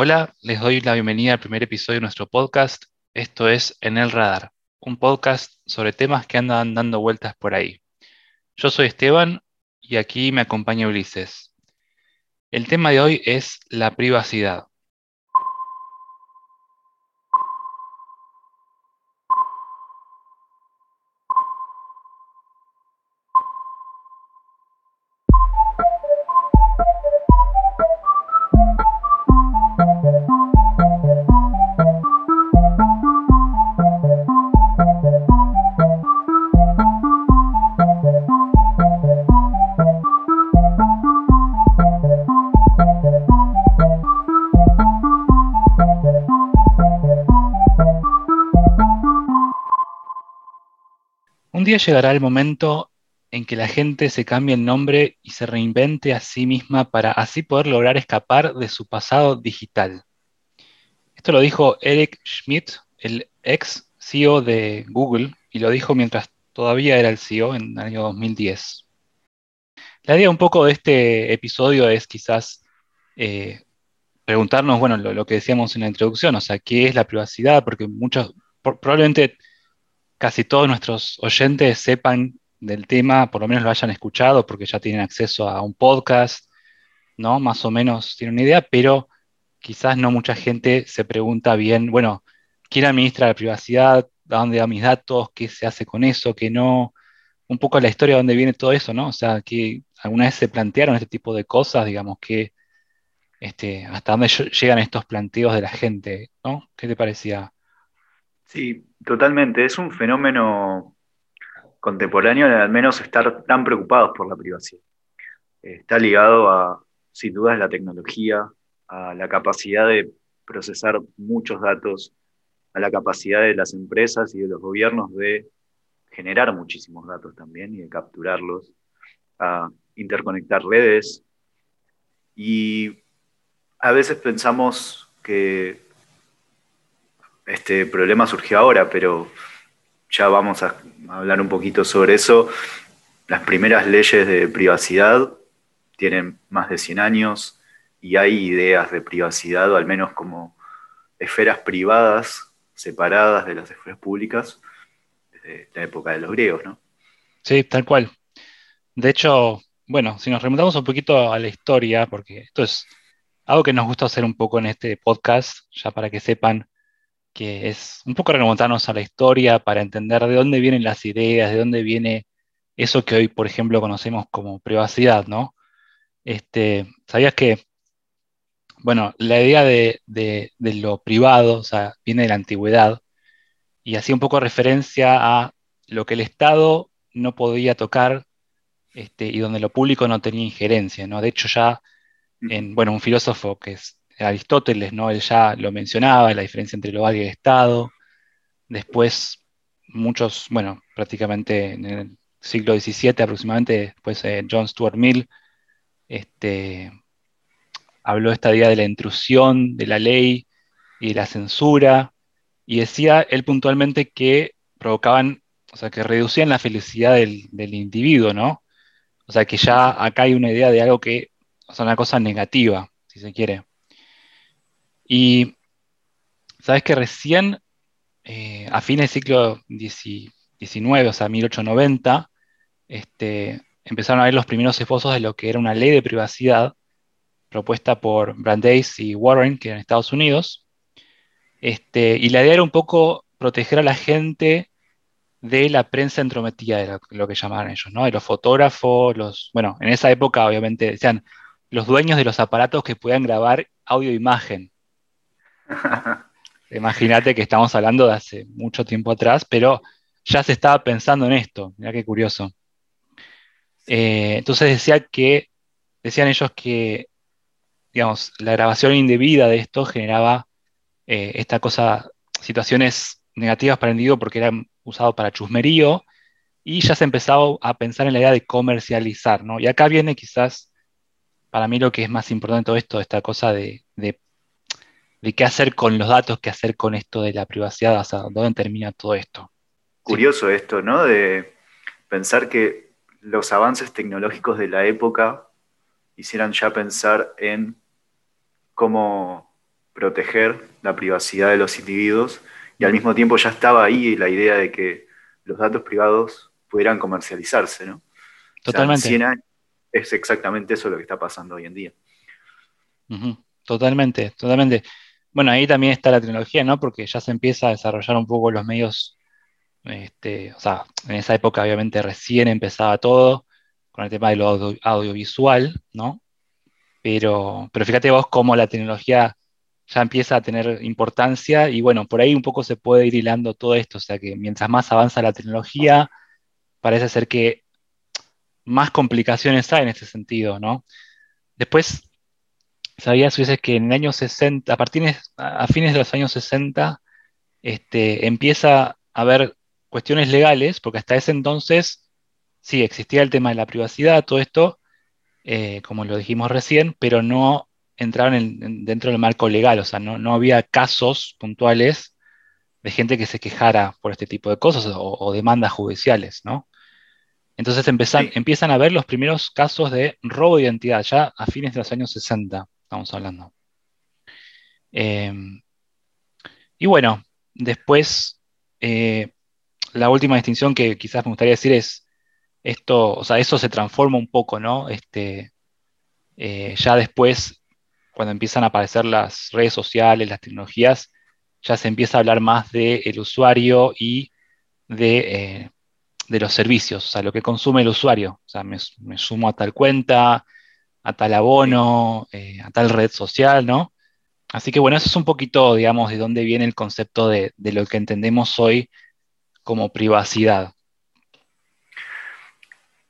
Hola, les doy la bienvenida al primer episodio de nuestro podcast. Esto es En el Radar, un podcast sobre temas que andan dando vueltas por ahí. Yo soy Esteban y aquí me acompaña Ulises. El tema de hoy es la privacidad. Día llegará el momento en que la gente se cambie el nombre y se reinvente a sí misma para así poder lograr escapar de su pasado digital. Esto lo dijo Eric Schmidt, el ex CEO de Google, y lo dijo mientras todavía era el CEO en el año 2010. La idea un poco de este episodio es quizás eh, preguntarnos, bueno, lo, que decíamos en la introducción, o sea, ¿qué es la privacidad? Porque muchos, probablemente casi todos nuestros oyentes sepan del tema, por lo menos lo hayan escuchado porque ya tienen acceso a un podcast, ¿no? Más o menos tienen una idea, pero quizás no mucha gente se pregunta bien, bueno, ¿quién administra la privacidad? ¿A dónde van mis datos? ¿Qué se hace con eso? ¿Qué no? Un poco la historia de dónde viene todo eso, ¿no? O sea, que alguna vez se plantearon este tipo de cosas, digamos, que este, hasta dónde llegan estos planteos de la gente, ¿no? ¿Qué te parecía? Sí, totalmente. Es un fenómeno contemporáneo al menos estar tan preocupados por la privacidad. Está ligado a, sin duda, la tecnología, a la capacidad de procesar muchos datos, a la capacidad de las empresas y de los gobiernos de generar muchísimos datos también y de capturarlos, a interconectar redes. Y a veces pensamos que este problema surgió ahora, pero ya vamos a hablar un poquito sobre eso. Las primeras leyes de privacidad tienen más de 100 años y hay ideas de privacidad, o al menos como esferas privadas separadas de las esferas públicas, desde la época de los griegos, ¿no? Sí, tal cual. De hecho, bueno, si nos remontamos un poquito a la historia, porque esto es algo que nos gusta hacer un poco en este podcast, ya para que sepan que es un poco remontarnos a la historia para entender de dónde vienen las ideas, de dónde viene eso que hoy, por ejemplo, conocemos como privacidad, ¿no? Este, ¿Sabías que, bueno, la idea de, lo privado, o sea, viene de la antigüedad y hacía un poco referencia a lo que el Estado no podía tocar este, y donde lo público no tenía injerencia, ¿no? De hecho, ya, en, bueno, un filósofo que es Aristóteles, ¿no? Él ya lo mencionaba, la diferencia entre lo y el Estado. Después, muchos, bueno, prácticamente en el siglo XVII aproximadamente, después eh, John Stuart Mill este, habló esta idea de la intrusión de la ley y de la censura, y decía él puntualmente que provocaban, o sea, que reducían la felicidad del, del individuo, ¿no? O sea, que ya acá hay una idea de algo que, o sea, una cosa negativa, si se quiere. Y sabes que recién, eh, a fines del siglo XIX, o sea, 1890, este, empezaron a ver los primeros esbozos de lo que era una ley de privacidad propuesta por Brandeis y Warren, que eran Estados Unidos. Este, y la idea era un poco proteger a la gente de la prensa entrometida, de lo, que llamaban ellos, ¿no? De los fotógrafos, los, bueno, en esa época obviamente decían los dueños de los aparatos que puedan grabar audio e. Imagínate que estamos hablando de hace mucho tiempo atrás, pero ya se estaba pensando en esto. Mira qué curioso. Eh, entonces decía que, decían ellos que, digamos, la grabación indebida de esto generaba eh, esta cosa, situaciones negativas para el individuo porque eran usados para chusmerío y ya se empezaba a pensar en la idea de comercializar, ¿no? Y acá viene quizás, para mí lo que es más importante de todo esto, esta cosa de, de de qué hacer con los datos, qué hacer con esto de la privacidad, o dónde termina todo esto. Curioso esto, ¿no? De pensar que los avances tecnológicos de la época hicieran ya pensar en cómo proteger la privacidad de los individuos y al mismo tiempo ya estaba ahí la idea de que los datos privados pudieran comercializarse, ¿no? Totalmente. es exactamente eso lo que está pasando hoy en día. Totalmente, totalmente. Bueno, ahí también está la tecnología, ¿no? Porque ya se empieza a desarrollar un poco los medios, este, o sea, en esa época obviamente recién empezaba todo con el tema de lo audiovisual, ¿no? Pero, pero fíjate vos cómo la tecnología ya empieza a tener importancia y bueno, por ahí un poco se puede ir hilando todo esto, o sea que mientras más avanza la tecnología, parece ser que más complicaciones hay en este sentido, ¿no? Después, sabías que en el año 60, a, partir de, a fines de los años 60, este, empieza a haber cuestiones legales, porque hasta ese entonces sí existía el tema de la privacidad, todo esto, eh, como lo dijimos recién, pero no entraban dentro del marco legal, o sea, no, había casos puntuales de gente que se quejara por este tipo de cosas o, demandas judiciales, ¿no? Entonces empiezan a ver los primeros casos de robo de identidad, ya a fines de los años 60, estamos hablando. Eh, y bueno, después, eh, la última distinción que quizás me gustaría decir es, esto, o sea, eso se transforma un poco, ¿no? Este, eh, ya después cuando empiezan a aparecer las redes sociales, las tecnologías, ya se empieza a hablar más del usuario y eh, de, los servicios, o sea, lo que consume el usuario. O sea, me, sumo a tal cuenta, a tal abono, eh, a tal red social, ¿no? Así que bueno, eso es un poquito, digamos, de dónde viene el concepto de, de lo que entendemos hoy como privacidad.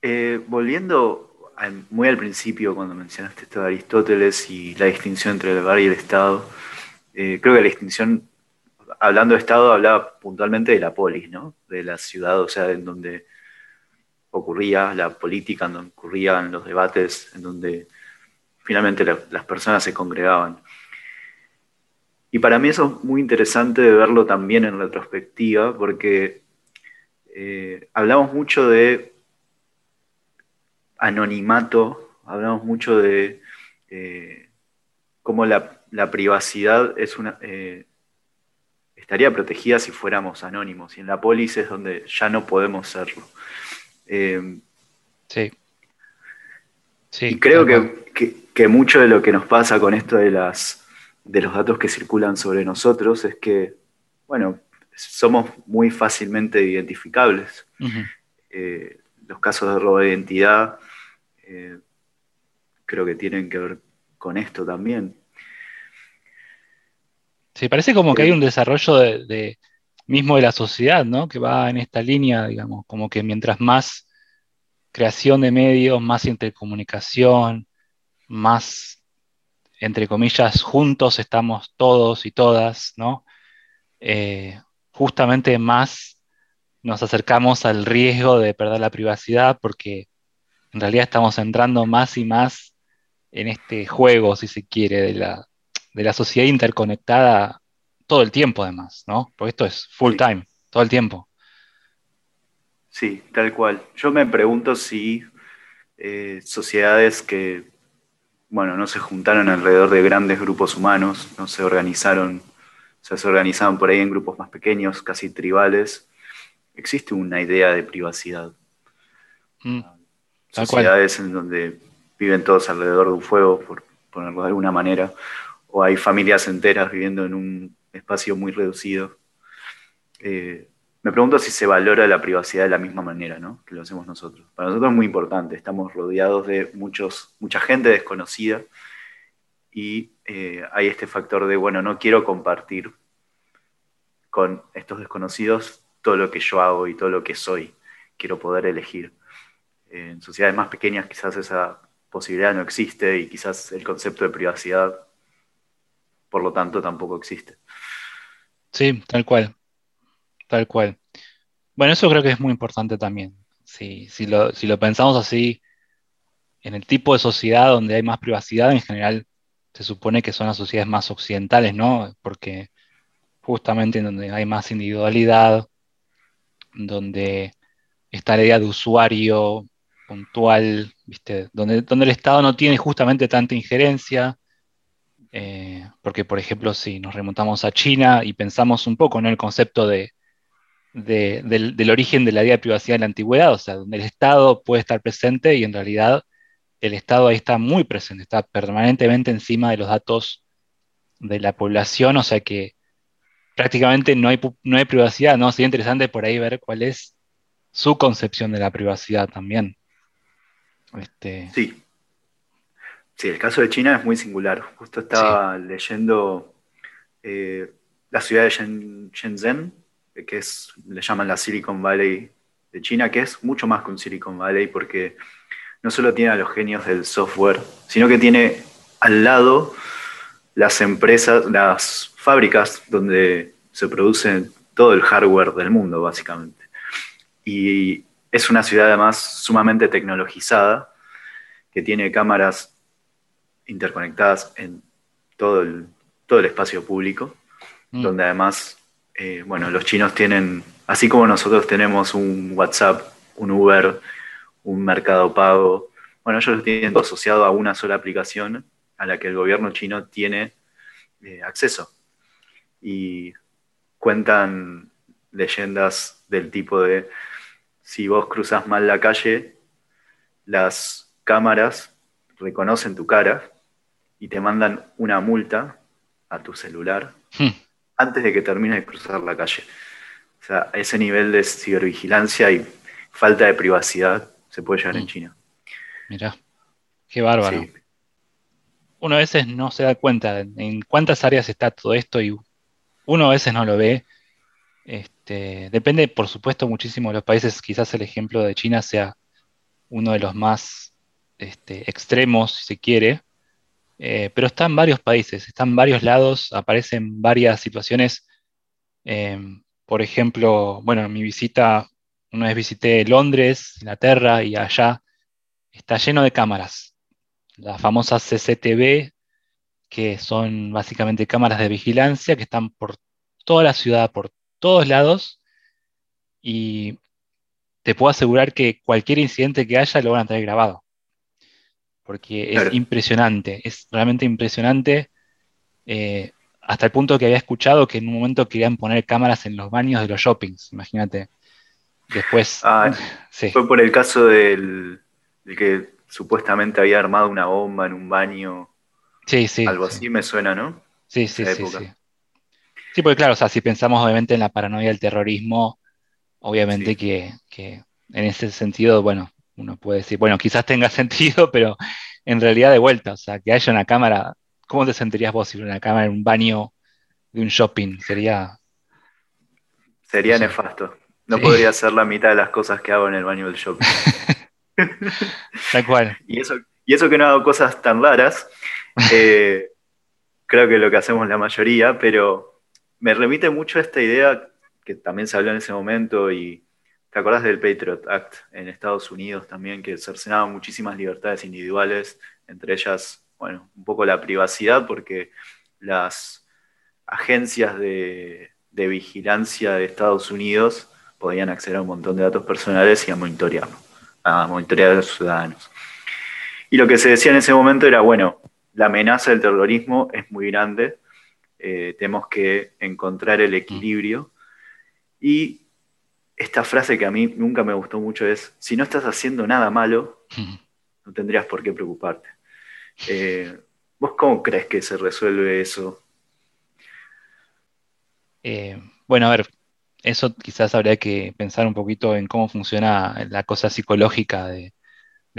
Eh, volviendo muy al principio, cuando mencionaste esto de Aristóteles y la distinción entre el hogar y el Estado, eh, creo que la distinción, hablando de Estado, hablaba puntualmente de la polis, ¿no? De la ciudad, o sea, en donde ocurría la política, en donde ocurrían los debates, en donde finalmente las personas se congregaban. Y para mí eso es muy interesante de verlo también en retrospectiva, porque eh, hablamos mucho de anonimato, hablamos mucho de eh, cómo la, privacidad es una, eh, estaría protegida si fuéramos anónimos, y en la polis es donde ya no podemos serlo. Eh, sí. sí. Y creo que, mucho de lo que nos pasa con esto de, las, de los datos que circulan sobre nosotros es que, bueno, somos muy fácilmente identificables. los casos de robo de identidad eh, creo que tienen que ver con esto también. Sí, parece como que hay un desarrollo de, mismo de la sociedad, ¿no? Que va en esta línea, digamos, como que mientras más creación de medios, más intercomunicación, más, entre comillas, juntos estamos todos y todas, ¿no? Eh, justamente más nos acercamos al riesgo de perder la privacidad porque en realidad estamos entrando más y más en este juego, si se quiere, de la, de la sociedad interconectada todo el tiempo además, ¿no? Porque esto es full time, todo el tiempo. Sí, tal cual. Yo me pregunto si eh, sociedades que, bueno, no se juntaron alrededor de grandes grupos humanos, no se organizaron, o sea, se organizaban por ahí en grupos más pequeños, casi tribales, existe una idea de privacidad. Mm sociedades en donde viven todos alrededor de un fuego, por ponerlo de alguna manera, o hay familias enteras viviendo en un espacio muy reducido. Eh, me pregunto si se valora la privacidad de la misma manera ¿no? que lo hacemos nosotros. Para nosotros es muy importante, estamos rodeados de muchos, mucha gente desconocida y eh, hay este factor de, bueno, no quiero compartir con estos desconocidos todo lo que yo hago y todo lo que soy, quiero poder elegir en sociedades más pequeñas quizás esa posibilidad no existe y quizás el concepto de privacidad, por lo tanto, tampoco existe. Sí, tal cual. Tal cual. Bueno, eso creo que es muy importante también. Si, si, lo, pensamos así, en el tipo de sociedad donde hay más privacidad, en general se supone que son las sociedades más occidentales, ¿no? Porque justamente en donde hay más individualidad, donde está la idea de usuario puntual, ¿viste? Donde, donde el Estado no tiene justamente tanta injerencia, Eh, porque, por ejemplo, si nos remontamos a China y pensamos un poco en el concepto de, del, origen de la idea de privacidad en la antigüedad, o sea, donde el Estado puede estar presente y en realidad el Estado ahí está muy presente, está permanentemente encima de los datos de la población, o sea que prácticamente no hay, no hay privacidad, ¿no? Sería interesante por ahí ver cuál es su concepción de la privacidad también. Este... Sí. Sí, el caso de China es muy singular. Justo estaba leyendo eh, la ciudad de Shenzhen, que es, le llaman la Silicon Valley de China, que es mucho más que un Silicon Valley porque no solo tiene a los genios del software, sino que tiene al lado las empresas, las fábricas donde se produce todo el hardware del mundo, básicamente. Y es una ciudad además sumamente tecnologizada, que tiene cámaras interconectadas en todo el, todo el espacio público, mm. donde además, eh, bueno, los chinos tienen, así como nosotros tenemos un WhatsApp, un Uber, un mercado pago, bueno, ellos lo tienen asociado a una sola aplicación a la que el gobierno chino tiene eh, acceso. Y cuentan leyendas del tipo de, si vos cruzas mal la calle, las cámaras reconocen tu cara y te mandan una multa a tu celular hmm. antes de que termines de cruzar la calle. O sea, ese nivel de cibervigilancia y falta de privacidad se puede llegar en hmm. China. Mirá, qué bárbaro. Uno a veces no se da cuenta en cuántas áreas está todo esto y uno a veces no lo ve. Este, depende, por supuesto, muchísimo de los países. Quizás el ejemplo de China sea uno de los más este, extremos, si se quiere, eh, pero está en varios países, está en varios lados, aparecen varias situaciones. Em, por ejemplo, bueno, en mi visita, una vez visité Londres, Inglaterra, y allá está lleno de cámaras. Las famosas CCTV, que son básicamente cámaras de vigilancia que están por toda la ciudad, por todos lados, y te puedo asegurar que cualquier incidente que haya lo van a tener grabado porque es impresionante, es realmente impresionante, eh, hasta el punto que había escuchado que en un momento querían poner cámaras en los baños de los shoppings, imagínate. Después... Ah, fue por el caso del, que supuestamente había armado una bomba en un baño. Sí, sí. Algo así me suena, ¿no? Sí, sí, sí, sí. Sí, porque claro, o sea, si pensamos obviamente en la paranoia del terrorismo, obviamente que, que, en ese sentido, bueno, uno puede decir, bueno, quizás tenga sentido, pero en realidad de vuelta, o sea, que haya una cámara, ¿cómo te sentirías vos si hubiera una cámara en un baño de un shopping? Sería... Sería nefasto. No podría hacer la mitad de las cosas que hago en el baño del shopping. Tal cual. Y eso, y eso que no hago cosas tan raras, eh, creo que lo que hacemos la mayoría, pero me remite mucho a esta idea que también se habló en ese momento y ¿Te acordás del Patriot Act en Estados Unidos también, que cercenaba muchísimas libertades individuales, entre ellas, bueno, un poco la privacidad, porque las agencias de, vigilancia de Estados Unidos podían acceder a un montón de datos personales y a monitorear, a monitorear a los ciudadanos. Y lo que se decía en ese momento era, bueno, la amenaza del terrorismo es muy grande, eh, tenemos que encontrar el equilibrio y esta frase que a mí nunca me gustó mucho es, si no estás haciendo nada malo, no tendrías por qué preocuparte. Eh, ¿Vos cómo crees que se resuelve eso? Eh, bueno, a ver, eso quizás habría que pensar un poquito en cómo funciona la cosa psicológica de,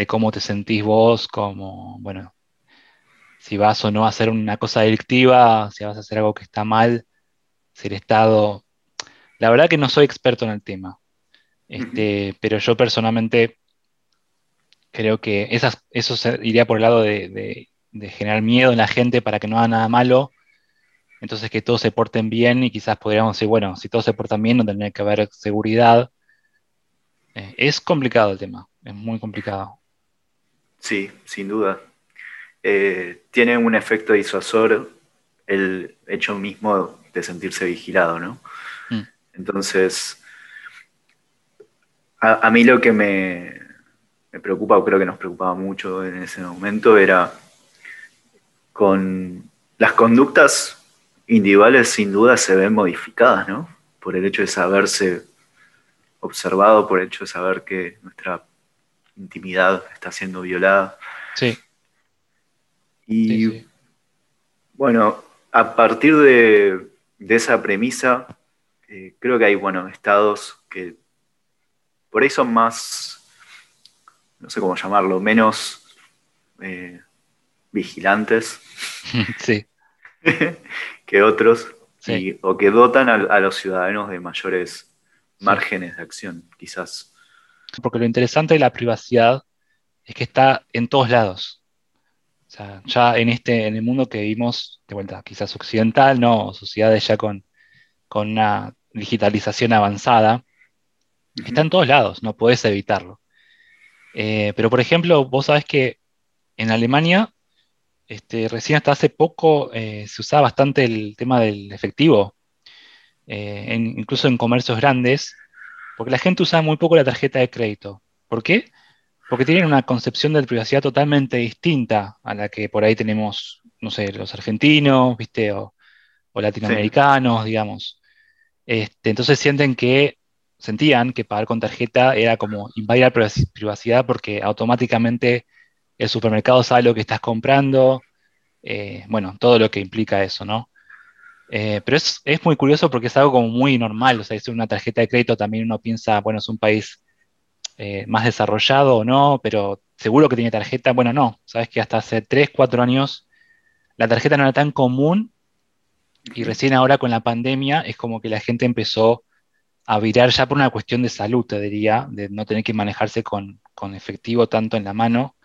cómo te sentís vos, como, bueno, si vas o no a hacer una cosa delictiva, si vas a hacer algo que está mal, si el Estado la verdad que no soy experto en el tema, este, pero yo personalmente creo que esas, eso iría por el lado de, generar miedo en la gente para que no haga nada malo, entonces que todos se porten bien y quizás podríamos decir, bueno, si todos se portan bien no tendría que haber seguridad. Eh, es complicado el tema, es muy complicado. Sí, sin duda. Eh, tiene un efecto disuasor el hecho mismo de sentirse vigilado, ¿no? Entonces, a, mí lo que me, preocupa, o creo que nos preocupaba mucho en ese momento, era con las conductas individuales sin duda se ven modificadas, ¿no? Por el hecho de saberse observado, por el hecho de saber que nuestra intimidad está siendo violada. Sí. Y bueno, a partir de, esa premisa, eh, creo que hay, bueno, estados que por ahí son más, no sé cómo llamarlo, menos eh, vigilantes sí. que otros, o que dotan a, los ciudadanos de mayores márgenes de acción, quizás. Porque lo interesante de la privacidad es que está en todos lados. O sea, ya en este, en el mundo que vivimos, de vuelta, quizás occidental, ¿no? sociedades ya con, con una digitalización avanzada, está en todos lados, no puedes evitarlo. Eh, pero, por ejemplo, vos sabés que en Alemania, este, recién hasta hace poco eh, se usaba bastante el tema del efectivo, eh, incluso en comercios grandes, porque la gente usa muy poco la tarjeta de crédito. ¿Por qué? Porque tienen una concepción de privacidad totalmente distinta a la que por ahí tenemos, no sé, los argentinos, ¿viste? O, latinoamericanos, digamos. Este, entonces sienten que, sentían que pagar con tarjeta era como invadir la privacidad porque automáticamente el supermercado sabe lo que estás comprando, eh, bueno, todo lo que implica eso, ¿no? Eh, pero es, es, muy curioso porque es algo como muy normal, o sea, es una tarjeta de crédito también uno piensa, bueno, es un país eh, más desarrollado o no, pero seguro que tiene tarjeta. Bueno, no, sabes que hasta hace 3, 4 años la tarjeta no era tan común y recién ahora con la pandemia es como que la gente empezó a virar ya por una cuestión de salud, te diría, de no tener que manejarse con, efectivo tanto en la mano.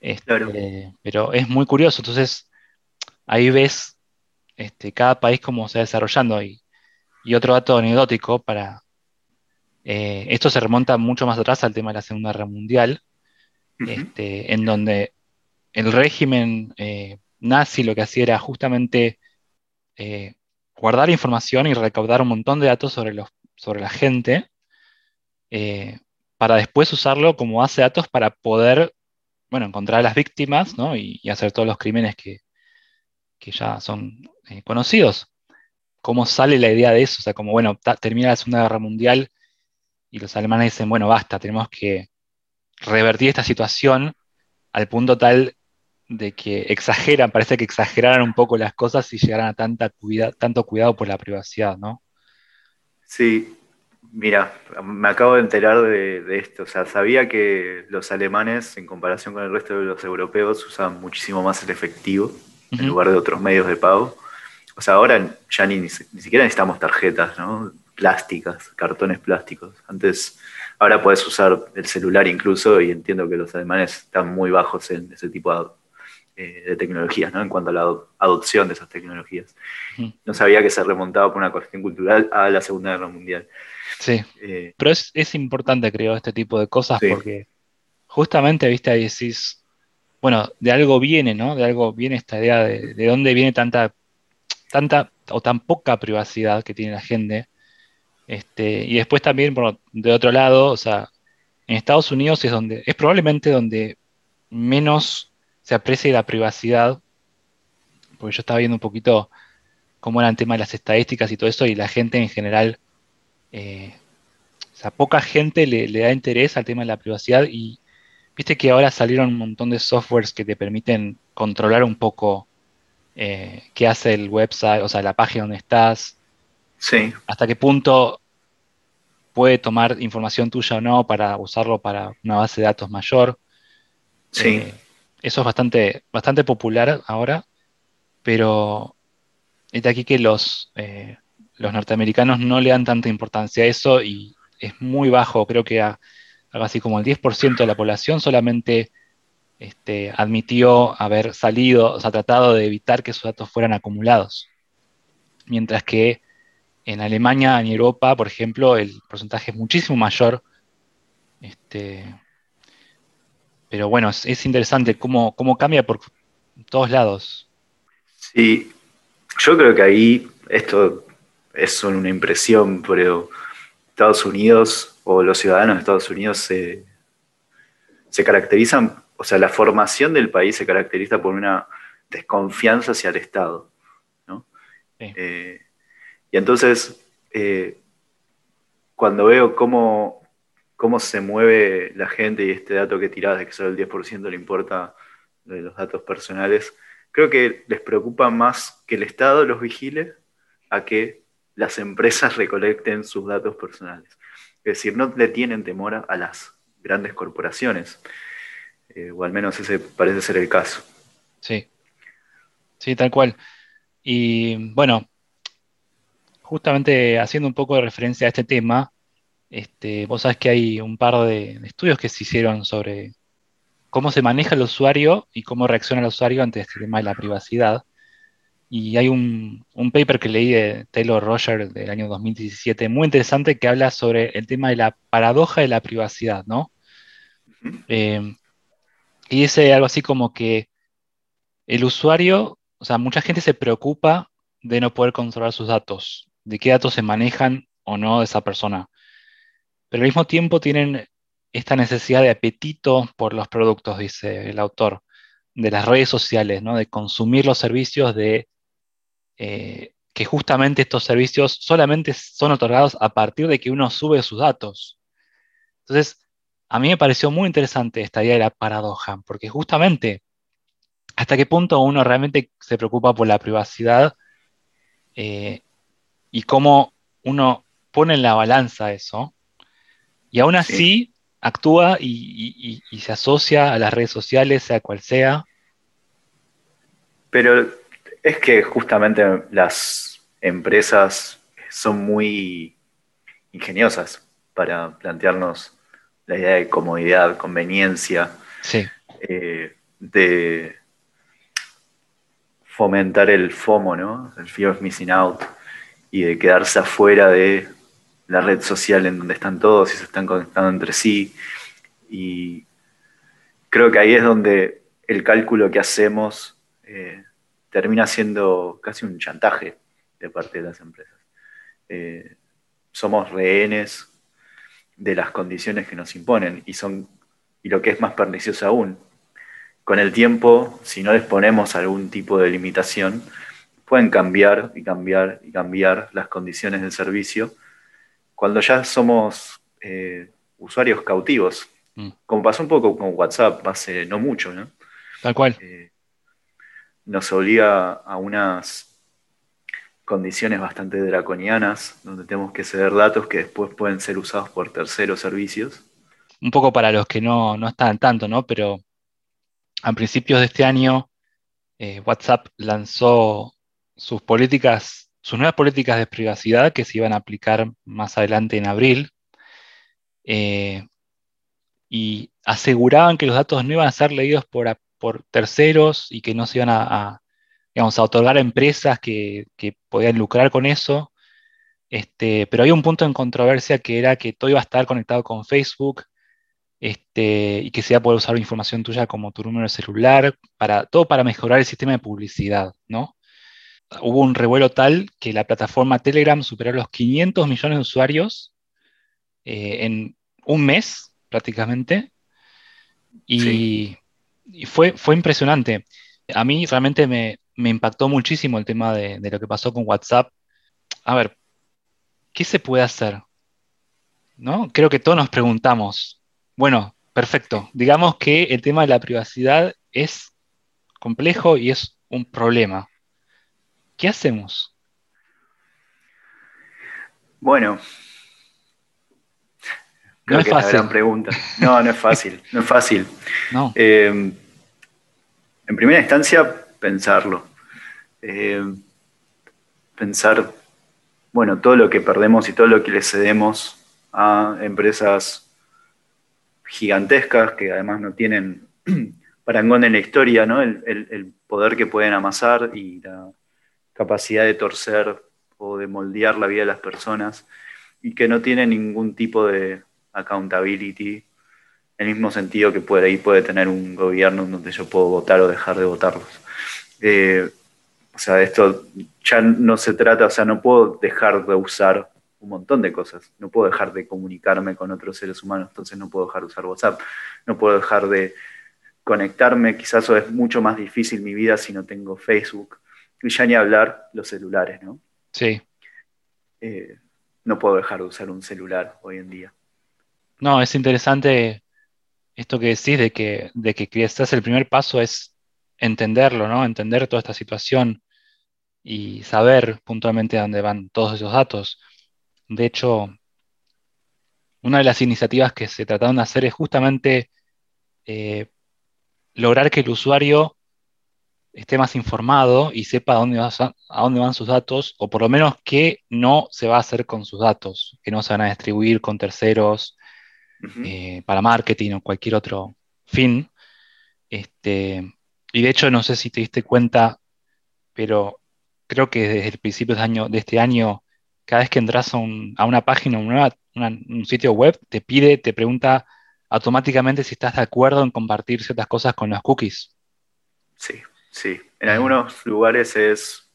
Este, pero es muy curioso, entonces ahí ves este, cada país cómo se va desarrollando. Y, y otro dato anecdótico para, eh, esto se remonta mucho más atrás al tema de la Segunda Guerra Mundial, este, en donde el régimen eh, nazi lo que hacía era justamente eh, guardar información y recaudar un montón de datos sobre, los, sobre la gente para después usarlo como base de datos para poder bueno, encontrar a las víctimas y, hacer todos los crímenes que, que ya son conocidos. ¿Cómo sale la idea de eso? O sea, como, bueno, termina la Segunda Guerra Mundial y los alemanes dicen, bueno, basta, tenemos que revertir esta situación al punto tal de que exageran, parece que exageraran un poco las cosas y llegaran a tanta tanto cuidado por la privacidad, ¿no? Sí, mira, me acabo de enterar de, esto, o sea, sabía que los alemanes, en comparación con el resto de los europeos, usaban muchísimo más el efectivo en lugar de otros medios de pago. O sea, ahora ya ni, ni siquiera necesitamos tarjetas, ¿no? plásticas, cartones plásticos. Antes, ahora puedes usar el celular incluso y entiendo que los alemanes están muy bajos en ese tipo de, eh, tecnologías, ¿no? En cuanto a la adopción de esas tecnologías. No sabía que se remontaba por una cuestión cultural a la Segunda Guerra Mundial. Sí. Eh, Pero es, importante, creo, este tipo de cosas porque justamente, viste, ahí decís, bueno, de algo viene, ¿no? De algo viene esta idea de, de dónde viene tanta, tanta o tan poca privacidad que tiene la gente este, y después también, de otro lado, o sea, en Estados Unidos es donde, es probablemente donde menos se aprecia la privacidad, porque yo estaba viendo un poquito cómo era el tema de las estadísticas y todo eso, y la gente en general, eh, o sea, poca gente le, da interés al tema de la privacidad, y viste que ahora salieron un montón de softwares que te permiten controlar un poco eh, qué hace el website, o sea, la página donde estás, Sí. ¿Hasta qué punto puede tomar información tuya o no para usarlo para una base de datos mayor? Sí. Eh, eso es bastante, bastante popular ahora, pero es de aquí que los, eh, los norteamericanos no le dan tanta importancia a eso y es muy bajo, creo que a, algo así como el 10% de la población solamente este, admitió haber salido, o sea, tratado de evitar que sus datos fueran acumulados. Mientras que en Alemania, en Europa, por ejemplo, el porcentaje es muchísimo mayor. Este, pero bueno, es, interesante cómo, cambia por todos lados. Sí, yo creo que ahí esto es una impresión, pero Estados Unidos o los ciudadanos de Estados Unidos se, se caracterizan, o sea, la formación del país se caracteriza por una desconfianza hacia el Estado. Eh, y entonces, eh, cuando veo cómo, cómo se mueve la gente y este dato que tirás de que solo el 10% le importa de los datos personales, creo que les preocupa más que el Estado los vigile a que las empresas recolecten sus datos personales. Es decir, no le tienen temor a las grandes corporaciones, eh, o al menos ese parece ser el caso. Sí, sí, tal cual. Y bueno, justamente haciendo un poco de referencia a este tema, este, vos sabés que hay un par de, estudios que se hicieron sobre cómo se maneja el usuario y cómo reacciona el usuario ante este tema de la privacidad. Y hay un, paper que leí de Taylor Roger del año 2017, muy interesante, que habla sobre el tema de la paradoja de la privacidad, ¿no? Eh, y dice algo así como que el usuario, o sea, mucha gente se preocupa de no poder controlar sus datos, de qué datos se manejan o no de esa persona. Pero al mismo tiempo tienen esta necesidad de apetito por los productos, dice el autor, de las redes sociales, ¿no? de consumir los servicios de eh, que justamente estos servicios solamente son otorgados a partir de que uno sube sus datos. Entonces, a mí me pareció muy interesante esta idea de la paradoja, porque justamente hasta qué punto uno realmente se preocupa por la privacidad eh, y cómo uno pone en la balanza eso, y aún así actúa y, y, se asocia a las redes sociales, sea cual sea. Pero es que justamente las empresas son muy ingeniosas para plantearnos la idea de comodidad, conveniencia, eh, de fomentar el FOMO, ¿no? El fear of missing out, y de quedarse afuera de la red social en donde están todos y se están conectando entre sí. Y creo que ahí es donde el cálculo que hacemos eh, termina siendo casi un chantaje de parte de las empresas. Eh, somos rehenes de las condiciones que nos imponen y son y lo que es más pernicioso aún, con el tiempo, si no les ponemos algún tipo de limitación, pueden cambiar y cambiar y cambiar las condiciones del servicio cuando ya somos eh, usuarios cautivos, mm. como pasó un poco con WhatsApp hace no mucho, ¿no? Tal cual. Eh, nos obliga a unas condiciones bastante draconianas, donde tenemos que ceder datos que después pueden ser usados por terceros servicios. Un poco para los que no, no están tanto, ¿no? Pero a principios de este año, eh, WhatsApp lanzó sus políticas, sus nuevas políticas de privacidad que se iban a aplicar más adelante en abril. Eh, y aseguraban que los datos no iban a ser leídos por, terceros y que no se iban a, a otorgar a empresas que, podían lucrar con eso. Este, pero había un punto en controversia que era que todo iba a estar conectado con Facebook este, y que se iba a poder usar información tuya como tu número de celular, para, todo para mejorar el sistema de publicidad, ¿no? Hubo un revuelo tal que la plataforma Telegram superó los 500 millones de usuarios eh, en un mes prácticamente. Y, y fue, fue impresionante. A mí realmente me, impactó muchísimo el tema de, lo que pasó con WhatsApp. A ver, ¿qué se puede hacer? ¿No? Creo que todos nos preguntamos. Bueno, perfecto. Digamos que el tema de la privacidad es complejo y es un problema. ¿Qué hacemos? Bueno, no es fácil. gran pregunta. No, no es fácil, no es fácil. No. Eh, en primera instancia, pensarlo. Eh, pensar, bueno, todo lo que perdemos y todo lo que le cedemos a empresas gigantescas que además no tienen parangón en la historia, ¿no? El, el, poder que pueden amasar y la capacidad de torcer o de moldear la vida de las personas y que no tienen ningún tipo de accountability el mismo sentido que puede, ahí puede tener un gobierno donde yo puedo votar o dejar de votarlos. Eh, o sea, esto ya no se trata, o sea, no puedo dejar de usar un montón de cosas. No puedo dejar de comunicarme con otros seres humanos, entonces no puedo dejar de usar WhatsApp. No puedo dejar de conectarme, quizás es mucho más difícil mi vida si no tengo Facebook. Y ya ni hablar los celulares, ¿no? Sí. Eh, no puedo dejar de usar un celular hoy en día. No, es interesante esto que decís de que, de que quizás el primer paso es entenderlo, ¿no? Entender toda esta situación y saber puntualmente a dónde van todos esos datos. De hecho, una de las iniciativas que se trataron de hacer es justamente eh, lograr que el usuario esté más informado y sepa a dónde, a dónde van sus datos, o por lo menos qué no se va a hacer con sus datos, que no se van a distribuir con terceros eh, para marketing o cualquier otro fin. Este, y de hecho, no sé si te diste cuenta, pero creo que desde el principio de, año, de este año, cada vez que entras a, una página nueva, un sitio web, te pide, te pregunta automáticamente si estás de acuerdo en compartir ciertas cosas con los cookies. Sí, sí. En algunos lugares es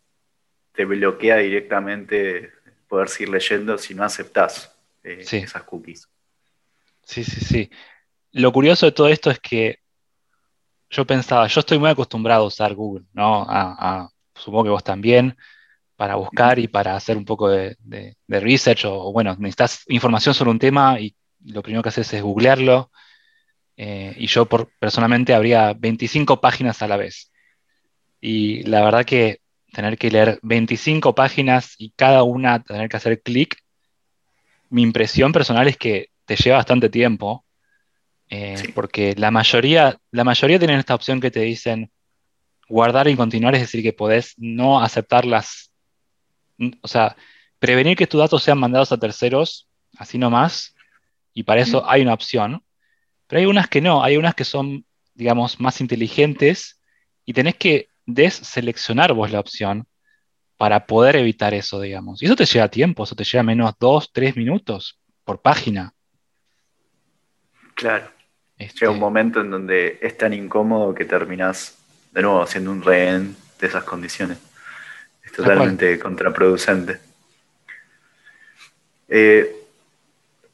te bloquea directamente poder seguir leyendo si no aceptas eh, esas cookies. Sí, sí, sí. Lo curioso de todo esto es que yo pensaba, yo estoy muy acostumbrado a usar Google, ¿no? supongo que vos también, para buscar y para hacer un poco de, research o, bueno, necesitas información sobre un tema y lo primero que haces es googlearlo. Eh, y yo por, personalmente habría 25 páginas a la vez. Y la verdad que tener que leer 25 páginas y cada una tener que hacer clic, mi impresión personal es que te lleva bastante tiempo, eh, porque la mayoría, la mayoría tienen esta opción que te dicen guardar y continuar, es decir, que podés no aceptarlas, o sea, prevenir que tus datos sean mandados a terceros, así nomás, y para eso hay una opción, pero hay unas que no, hay unas que son, digamos, más inteligentes y tenés que deseleccionar vos la opción para poder evitar eso, digamos. Y eso te lleva tiempo, eso te lleva menos dos, tres minutos por página. Claro. Este... Llega un momento en donde es tan incómodo que terminás de nuevo siendo un rehén de esas condiciones. Es totalmente contraproducente. Eh,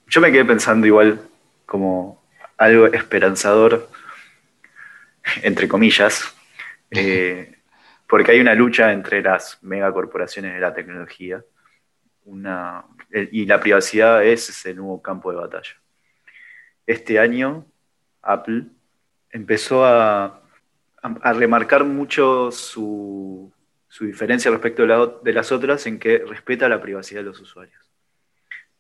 yo me quedé pensando igual como algo esperanzador, entre comillas, eh, porque hay una lucha entre las megacorporaciones de la tecnología una, y la privacidad es ese nuevo campo de batalla este año Apple empezó a, remarcar mucho su, diferencia respecto de, las otras en que respeta la privacidad de los usuarios.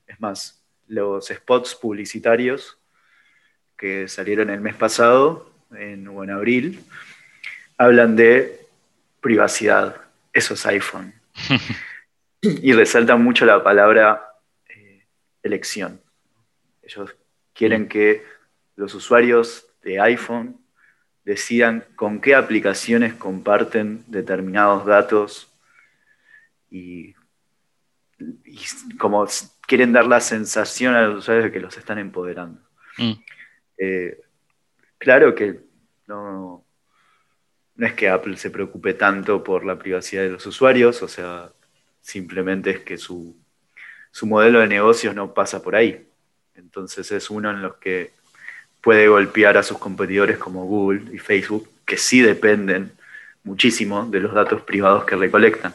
Es más, los spots publicitarios que salieron el mes pasado, o en abril, hablan de privacidad. Eso es iPhone. y resaltan mucho la palabra eh, elección. Ellos quieren que los usuarios de iPhone decidan con qué aplicaciones comparten determinados datos y, como quieren dar la sensación a los usuarios de que los están empoderando. Mm. Eh, claro que no, no es que Apple se preocupe tanto por la privacidad de los usuarios, o sea, simplemente es que su, su modelo de negocios no pasa por ahí. Entonces es uno en los que puede golpear a sus competidores como Google y Facebook, que sí dependen muchísimo de los datos privados que recolectan.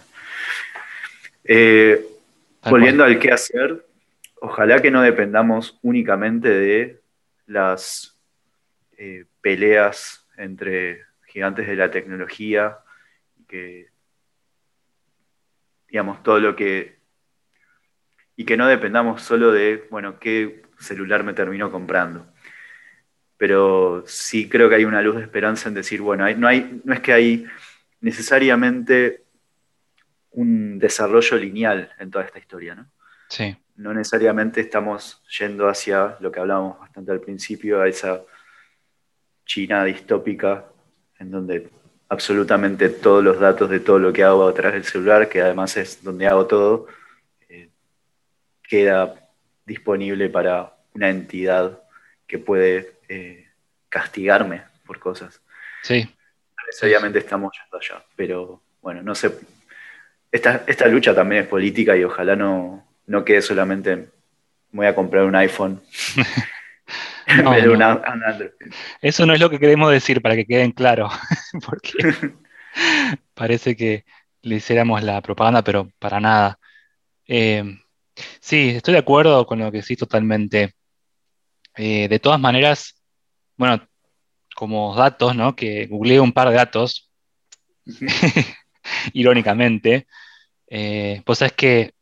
Eh, volviendo al qué hacer, ojalá que no dependamos únicamente de las eh, peleas entre gigantes de la tecnología, que digamos todo lo que y que no dependamos solo de, bueno, qué celular me terminó comprando. Pero sí creo que hay una luz de esperanza en decir, bueno, no, hay, no es que hay necesariamente un desarrollo lineal en toda esta historia, ¿no? Sí. No necesariamente estamos yendo hacia lo que hablábamos bastante al principio, a esa China distópica, en donde absolutamente todos los datos de todo lo que hago a través del celular, que además es donde hago todo, eh, queda disponible para una entidad que puede eh, castigarme por cosas. Sí. Necesariamente estamos yendo allá, pero bueno, no sé. Esta, esta lucha también es política y ojalá no, no quede solamente voy a comprar un iPhone. de un Android. Eso no es lo que queremos decir para que queden claros, porque parece que le hiciéramos la propaganda, pero para nada. Eh, sí, estoy de acuerdo con lo que sí totalmente. Eh, de todas maneras, bueno, como datos, ¿no? Que googleé un par de datos, irónicamente, eh, pues es que,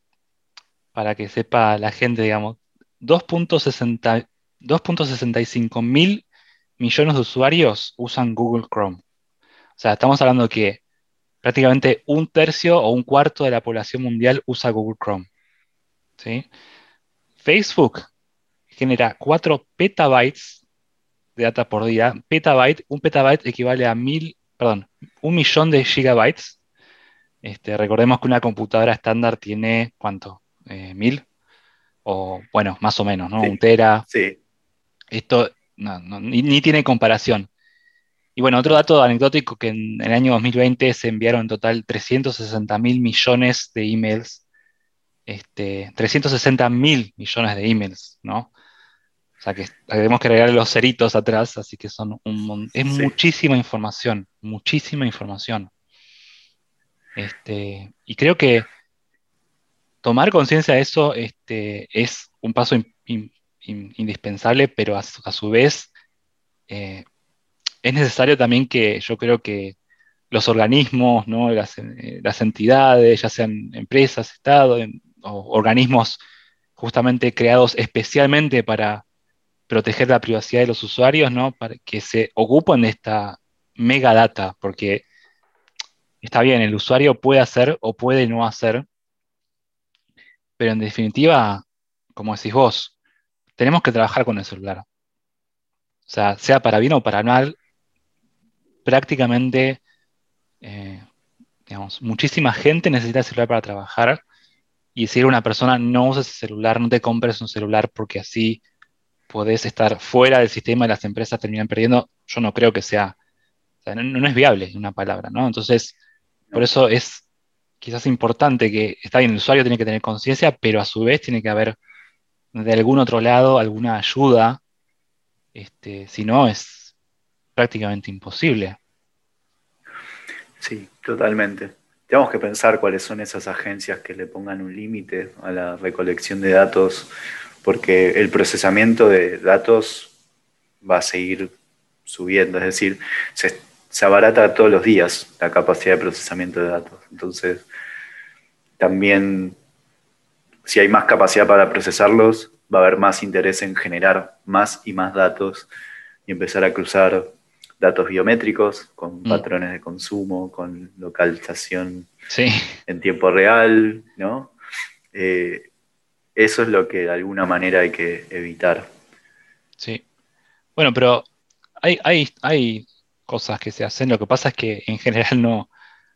para que sepa la gente, digamos, 2.65 mil millones de usuarios usan Google Chrome. O sea, estamos hablando que prácticamente un tercio o un cuarto de la población mundial usa Google Chrome. ¿sí? Facebook genera 4 petabytes de data por día. Petabyte, un petabyte equivale a mil, perdón, un millón de gigabytes. Este, recordemos que una computadora estándar tiene, ¿cuánto? Eh, ¿Mil? O, bueno, más o menos, ¿no? Un tera. Sí. Esto ni, tiene comparación. Y bueno, otro dato anecdótico que en, el año 2020 se enviaron en total 360 mil millones de emails. Este, 360 mil millones de emails, ¿no? O sea que tenemos que agregar los ceritos atrás, así que son un es muchísima información, muchísima información. Este, y creo que tomar conciencia de eso este, es un paso indispensable, pero a, su vez eh, es necesario también que yo creo que los organismos, ¿no? las, eh, entidades, ya sean empresas, Estado, o organismos justamente creados especialmente para proteger la privacidad de los usuarios, ¿no? Para que se ocupen de esta mega data, porque está bien, el usuario puede hacer o puede no hacer, pero en definitiva, como decís vos, tenemos que trabajar con el celular. O sea, sea para bien o para mal, prácticamente, eh, digamos, muchísima gente necesita el celular para trabajar. Y si una persona no usa ese celular, no te compres un celular porque así podés estar fuera del sistema y las empresas terminan perdiendo, yo no creo que sea, no, es viable una palabra, ¿no? Entonces, por eso es quizás importante que, está bien, el usuario tiene que tener conciencia, pero a su vez tiene que haber de algún otro lado alguna ayuda, este, si no es prácticamente imposible. Sí, totalmente. Tenemos que pensar cuáles son esas agencias que le pongan un límite a la recolección de datos porque el procesamiento de datos va a seguir subiendo, es decir, se, abarata todos los días la capacidad de procesamiento de datos. Entonces, también, si hay más capacidad para procesarlos, va a haber más interés en generar más y más datos y empezar a cruzar datos biométricos con mm. patrones de consumo, con localización en tiempo real, ¿no? Eh, eso es lo que de alguna manera hay que evitar. Sí. Bueno, pero hay, hay, cosas que se hacen. Lo que pasa es que en general no,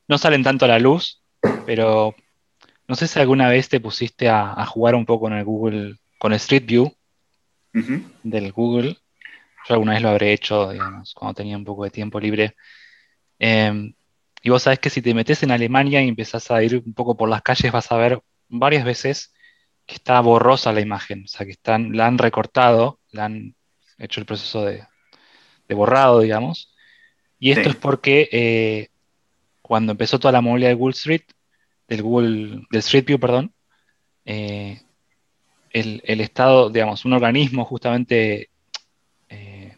no salen tanto a la luz, pero no sé si alguna vez te pusiste a, jugar un poco con el Google, con el Street View del Google. Yo alguna vez lo habré hecho, digamos, cuando tenía un poco de tiempo libre. Em, y vos sabés que si te metes en Alemania y empezás a ir un poco por las calles, vas a ver varias veces que está borrosa la imagen, o sea, que están, la han recortado, la han hecho el proceso de, borrado, digamos. Y esto es porque eh, cuando empezó toda la movilidad de Google Street, del Google, del Street View, perdón, eh, el, Estado, digamos, un organismo justamente eh,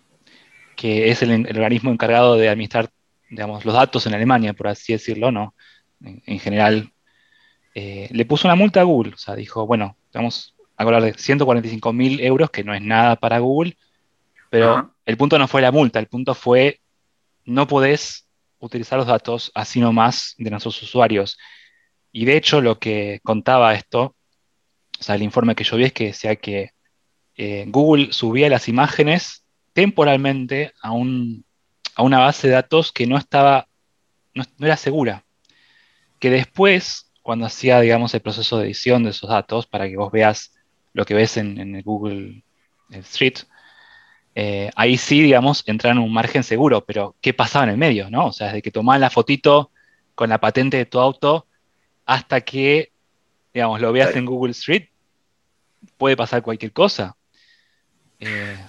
que es el, organismo encargado de administrar, digamos, los datos en Alemania, por así decirlo, ¿no? En, general, le puso una multa a Google, o sea, dijo, bueno, vamos a hablar de 145 mil euros, que no es nada para Google, pero el punto no fue la multa, el punto fue no podés utilizar los datos así nomás de nuestros usuarios. Y de hecho lo que contaba esto, o sea, el informe que yo vi es que decía que eh, Google subía las imágenes temporalmente a, un, a, una base de datos que no estaba, no era segura. Que después cuando hacía, digamos, el proceso de edición de esos datos para que vos veas lo que ves en, el Google Street, eh, ahí sí, digamos, entran en un margen seguro, pero ¿qué pasaba en el medio, no? O sea, desde que tomaban la fotito con la patente de tu auto hasta que, digamos, lo veas en Google Street, puede pasar cualquier cosa. Eh,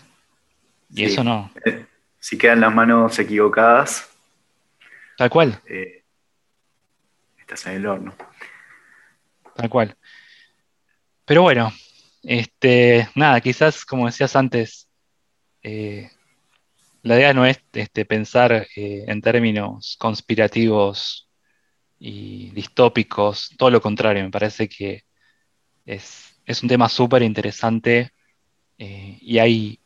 Y eso no. Eh, si quedan las manos equivocadas. Tal cual. Eh, estás en el horno. Tal cual. Pero bueno, este, nada, quizás como decías antes, eh, la idea no es este, pensar en términos conspirativos y distópicos, todo lo contrario, me parece que es, un tema súper interesante y hay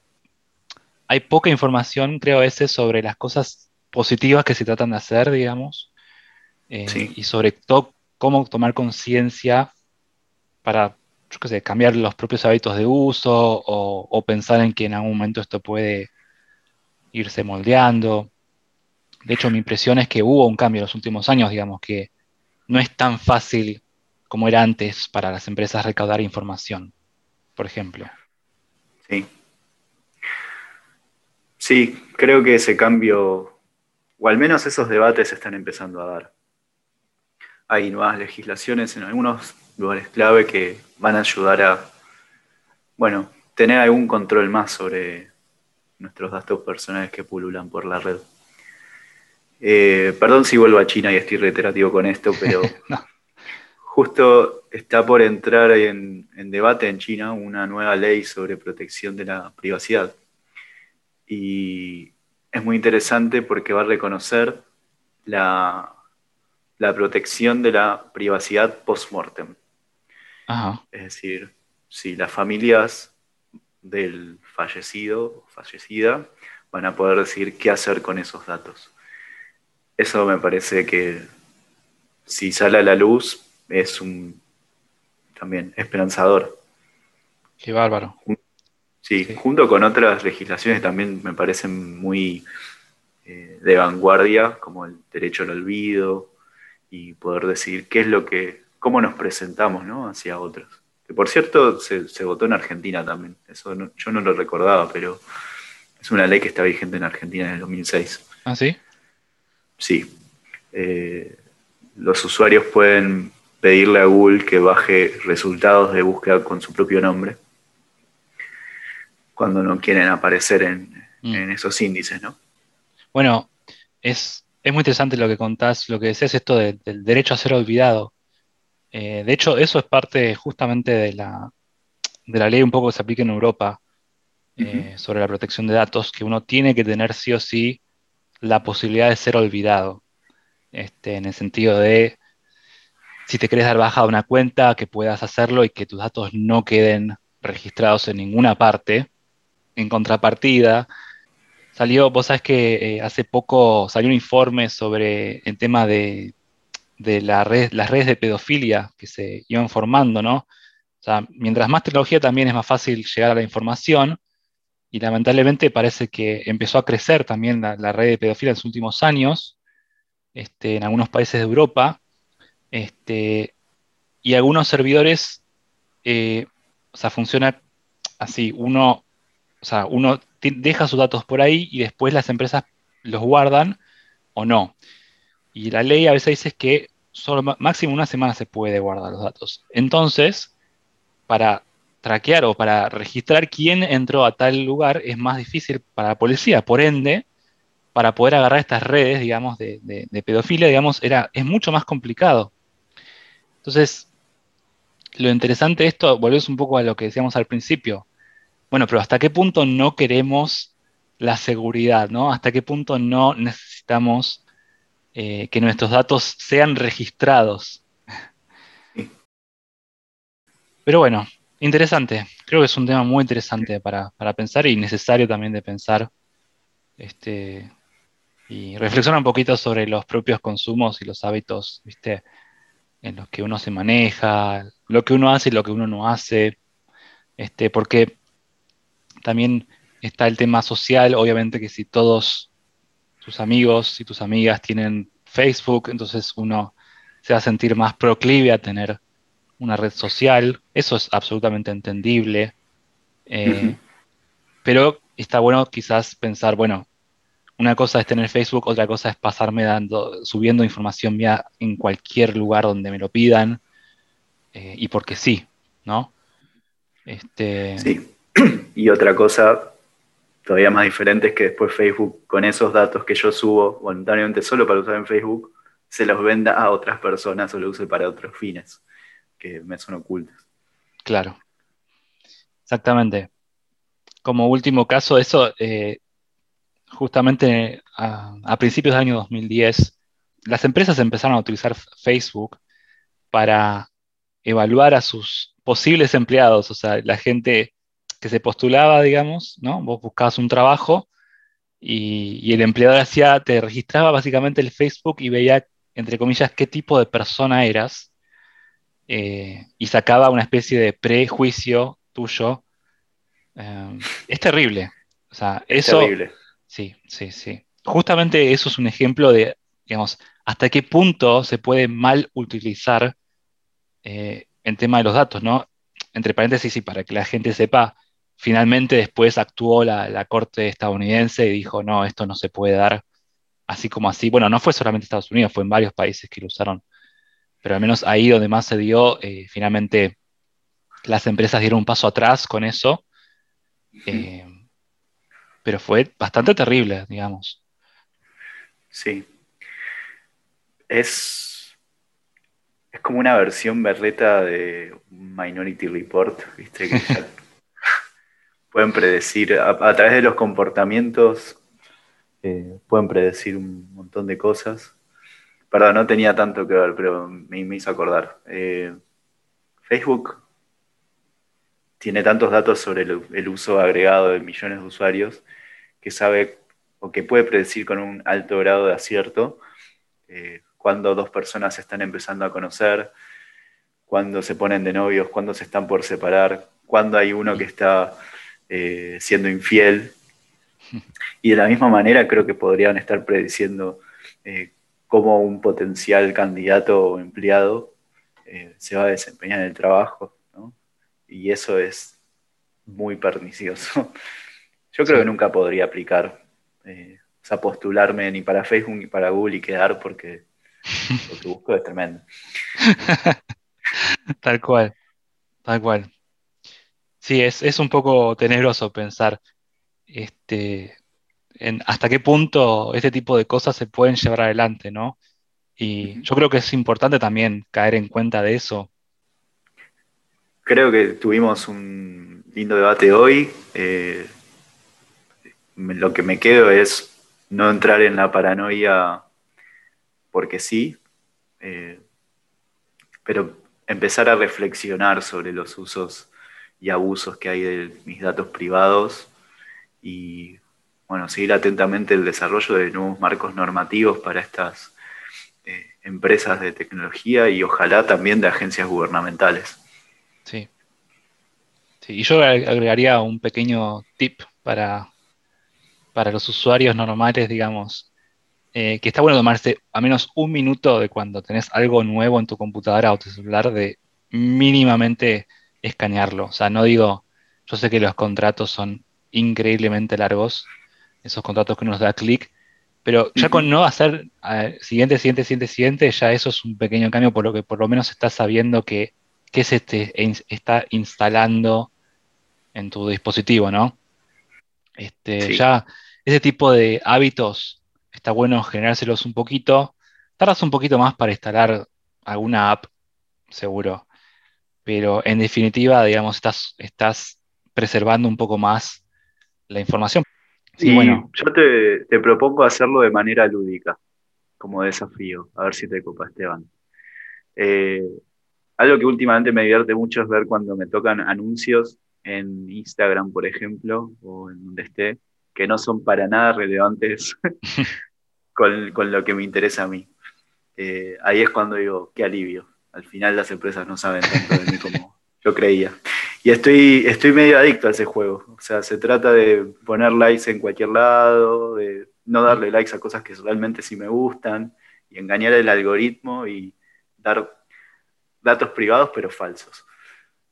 hay poca información, creo, a veces sobre las cosas positivas que se tratan de hacer, digamos, eh, y sobre todo cómo tomar conciencia para, yo qué sé, cambiar los propios hábitos de uso o, pensar en que en algún momento esto puede irse moldeando. De hecho, mi impresión es que hubo un cambio en los últimos años, digamos, que no es tan fácil como era antes para las empresas recaudar información, por ejemplo. Sí, Sí, creo que ese cambio, o al menos esos debates se están empezando a dar. Hay nuevas legislaciones en algunos lugares clave que van a ayudar a, bueno, tener algún control más sobre nuestros datos personales que pululan por la red. Eh, perdón si vuelvo a China y estoy reiterativo con esto, pero justo está por entrar en debate en China una nueva ley sobre protección de la privacidad y es muy interesante porque va a reconocer la, protección de la privacidad post-mortem. Es decir, si las familias del fallecido o fallecida van a poder decir qué hacer con esos datos. Eso me parece que si sale a la luz es un también esperanzador. Qué bárbaro. Sí, junto con otras legislaciones también me parecen muy eh, de vanguardia, como el derecho al olvido y poder decir qué es lo que, cómo nos presentamos ¿no? hacia otros. Que por cierto se, votó en Argentina también, eso yo no lo recordaba, pero es una ley que está vigente en Argentina en el 2006. ¿Ah, sí? Sí. Eh, los usuarios pueden pedirle a Google que baje resultados de búsqueda con su propio nombre cuando no quieren aparecer en, mm. esos índices, ¿no? Bueno, es, muy interesante lo que contás, lo que decías esto del derecho a ser olvidado. Eh, de hecho, eso es parte justamente de la, de la ley un poco que se aplica en Europa eh, sobre la protección de datos, que uno tiene que tener sí o sí la posibilidad de ser olvidado. Este, en el sentido de, si te querés dar baja de una cuenta, que puedas hacerlo y que tus datos no queden registrados en ninguna parte en contrapartida, salió, vos sabés que eh, hace poco salió un informe sobre el tema de, la red, las redes de pedofilia que se iban formando, ¿no? O sea, mientras más tecnología también es más fácil llegar a la información y lamentablemente parece que empezó a crecer también la, red de pedofilia en los últimos años, este, en algunos países de Europa, este, y algunos servidores, eh, o sea, funciona así, uno o sea, uno deja sus datos por ahí y después las empresas los guardan o no. Y la ley a veces dice que solo máximo una semana se puede guardar los datos. Entonces, para traquear o para registrar quién entró a tal lugar es más difícil para la policía. Por ende, para poder agarrar estas redes, digamos, de, pedofilia, digamos, era, es mucho más complicado. Entonces, lo interesante de esto, volvemos un poco a lo que decíamos al principio. Bueno, pero ¿hasta qué punto no queremos la seguridad, ¿no? ¿Hasta qué punto no necesitamos eh, que nuestros datos sean registrados? Pero bueno, interesante. Creo que es un tema muy interesante para, pensar y necesario también de pensar. Este, y reflexionar un poquito sobre los propios consumos y los hábitos, ¿viste? En los que uno se maneja, lo que uno hace y lo que uno no hace. Este, porque también está el tema social, obviamente que si todos tus amigos y tus amigas tienen Facebook, entonces uno se va a sentir más proclive a tener una red social. Eso es absolutamente entendible. Eh, pero está bueno quizás pensar, bueno, una cosa es tener Facebook, otra cosa es pasarme dando, subiendo información mía en cualquier lugar donde me lo pidan. Eh, y porque sí, ¿no? Este... Sí. Y otra cosa todavía más diferente es que después Facebook, con esos datos que yo subo voluntariamente solo para usar en Facebook, se los venda a otras personas o lo use para otros fines que me son ocultos. Claro. Exactamente. Como último caso, eso, eh, justamente a, principios del año 2010, las empresas empezaron a utilizar Facebook para evaluar a sus posibles empleados, o sea, la gente que se postulaba, digamos, ¿no? Vos buscabas un trabajo y, el empleador hacía, te registraba básicamente el Facebook y veía, entre comillas, qué tipo de persona eras eh, y sacaba una especie de prejuicio tuyo. Eh, es terrible. O sea, es eso, terrible. Sí, sí, sí. Justamente eso es un ejemplo de, digamos, hasta qué punto se puede mal utilizar eh, el tema de los datos, ¿no? Entre paréntesis, y para que la gente sepa, finalmente después actuó la, Corte estadounidense y dijo, no, esto no se puede dar así como así. Bueno, no fue solamente Estados Unidos, fue en varios países que lo usaron, pero al menos ahí donde más se dio, eh, finalmente las empresas dieron un paso atrás con eso pero fue bastante terrible, digamos. Sí. Es, es como una versión berreta de Minority Report, ¿viste? Que pueden predecir, a, través de los comportamientos, eh, pueden predecir un montón de cosas. Perdón, no tenía tanto que ver, pero me, hizo acordar. Eh, Facebook tiene tantos datos sobre el, uso agregado de millones de usuarios que sabe o que puede predecir con un alto grado de acierto eh, cuando dos personas están empezando a conocer, cuando se ponen de novios, cuando se están por separar, cuando hay uno que está eh, siendo infiel. Y de la misma manera creo que podrían estar prediciendo eh, cómo un potencial candidato o empleado se va a desempeñar en el trabajo. Y eso es muy pernicioso. Yo creo que nunca podría aplicar, eh, o sea, postularme ni para Facebook ni para Google y quedar porque lo que busco es tremendo. tal cual, tal cual. Sí, es, un poco tenebroso pensar este, en hasta qué punto este tipo de cosas se pueden llevar adelante, ¿no? Y yo creo que es importante también caer en cuenta de eso. Creo que tuvimos un lindo debate hoy. Eh, lo que me quedo es no entrar en la paranoia porque sí, eh, pero empezar a reflexionar sobre los usos y abusos que hay de mis datos privados y bueno, seguir atentamente el desarrollo de nuevos marcos normativos para estas eh, empresas de tecnología y ojalá también de agencias gubernamentales. Sí. sí. Y yo agregaría un pequeño tip para para los usuarios normales, digamos, eh, que está bueno tomarse a menos un minuto de cuando tenés algo nuevo en tu computadora o tu celular de mínimamente escanearlo. O sea, no digo, yo sé que los contratos son increíblemente largos, esos contratos que nos da clic, pero ya con no hacer siguiente, siguiente, siguiente, siguiente, ya eso es un pequeño cambio por lo que por lo menos estás sabiendo que, que se te está instalando en tu dispositivo, ¿no? Este, Ya ese tipo de hábitos está bueno generárselos un poquito. Tardas un poquito más para instalar alguna app, seguro. Pero en definitiva, digamos, estás, estás preservando un poco más la información. Sí, bueno. Yo te, propongo hacerlo de manera lúdica, como desafío. A ver si te copa, Esteban. Eh, algo que últimamente me divierte mucho es ver cuando me tocan anuncios en Instagram, por ejemplo, o en donde esté, que no son para nada relevantes con, lo que me interesa a mí. Eh, ahí es cuando digo, qué alivio. Al final las empresas no saben tanto de mí como yo creía. Y estoy, estoy medio adicto a ese juego. O sea, se trata de poner likes en cualquier lado, de no darle likes a cosas que realmente sí me gustan, y engañar el algoritmo y dar datos privados pero falsos.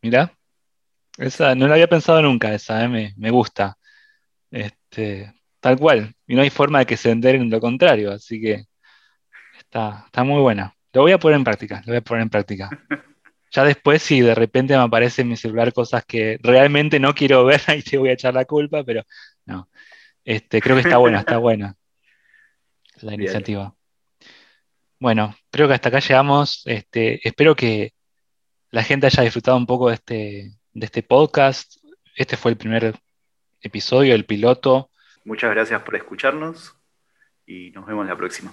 Mira, esa no la había pensado nunca, esa, eh, me, gusta. Este, tal cual. Y no hay forma de que se enteren lo contrario, así que está, está muy buena. Lo voy a poner en práctica, lo voy a poner en práctica. Ya después, si de repente me aparece en mi celular cosas que realmente no quiero ver, ahí te voy a echar la culpa, pero no. Este, creo que está buena, está buena la iniciativa. Bueno, creo que hasta acá llegamos. Este, espero que la gente haya disfrutado un poco de este, de este podcast. Este fue el primer episodio, el piloto. Muchas gracias por escucharnos y nos vemos la próxima.